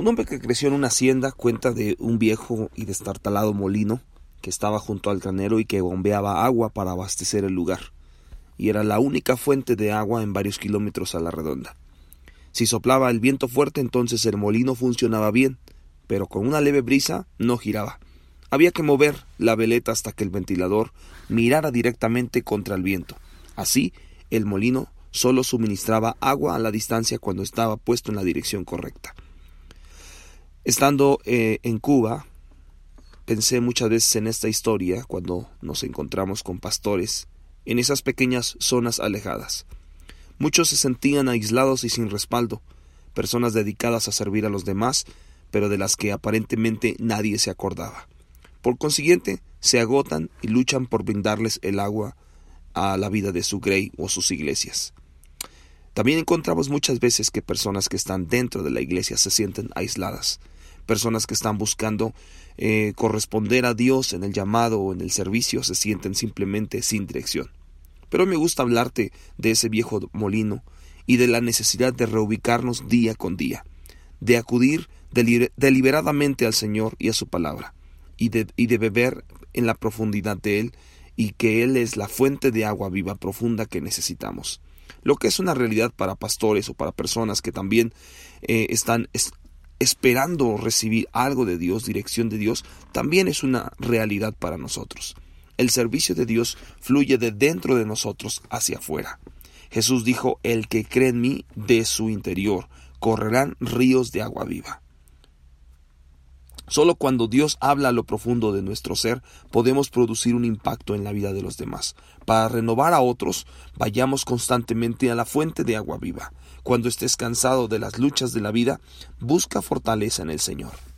Un hombre que creció en una hacienda cuenta de un viejo y destartalado molino que estaba junto al granero y que bombeaba agua para abastecer el lugar, y era la única fuente de agua en varios kilómetros a la redonda. Si soplaba el viento fuerte entonces el molino funcionaba bien, pero con una leve brisa no giraba. Había que mover la veleta hasta que el ventilador mirara directamente contra el viento. Así, el molino solo suministraba agua a la distancia cuando estaba puesto en la dirección correcta. Estando eh, en Cuba, pensé muchas veces en esta historia cuando nos encontramos con pastores en esas pequeñas zonas alejadas. Muchos se sentían aislados y sin respaldo, personas dedicadas a servir a los demás, pero de las que aparentemente nadie se acordaba. Por consiguiente, se agotan y luchan por brindarles el agua a la vida de su grey o sus iglesias. También encontramos muchas veces que personas que están dentro de la iglesia se sienten aisladas, personas que están buscando eh, corresponder a Dios en el llamado o en el servicio se sienten simplemente sin dirección. Pero me gusta hablarte de ese viejo molino y de la necesidad de reubicarnos día con día, de acudir deliberadamente al Señor y a su palabra, y de, y de beber en la profundidad de Él, y que Él es la fuente de agua viva profunda que necesitamos. Lo que es una realidad para pastores o para personas que también eh, están esperando recibir algo de Dios, dirección de Dios, también es una realidad para nosotros. El servicio de Dios fluye de dentro de nosotros hacia afuera. Jesús dijo, el que cree en mí, de su interior correrán ríos de agua viva. Solo cuando Dios habla a lo profundo de nuestro ser podemos producir un impacto en la vida de los demás. Para renovar a otros, vayamos constantemente a la fuente de agua viva. Cuando estés cansado de las luchas de la vida, busca fortaleza en el Señor.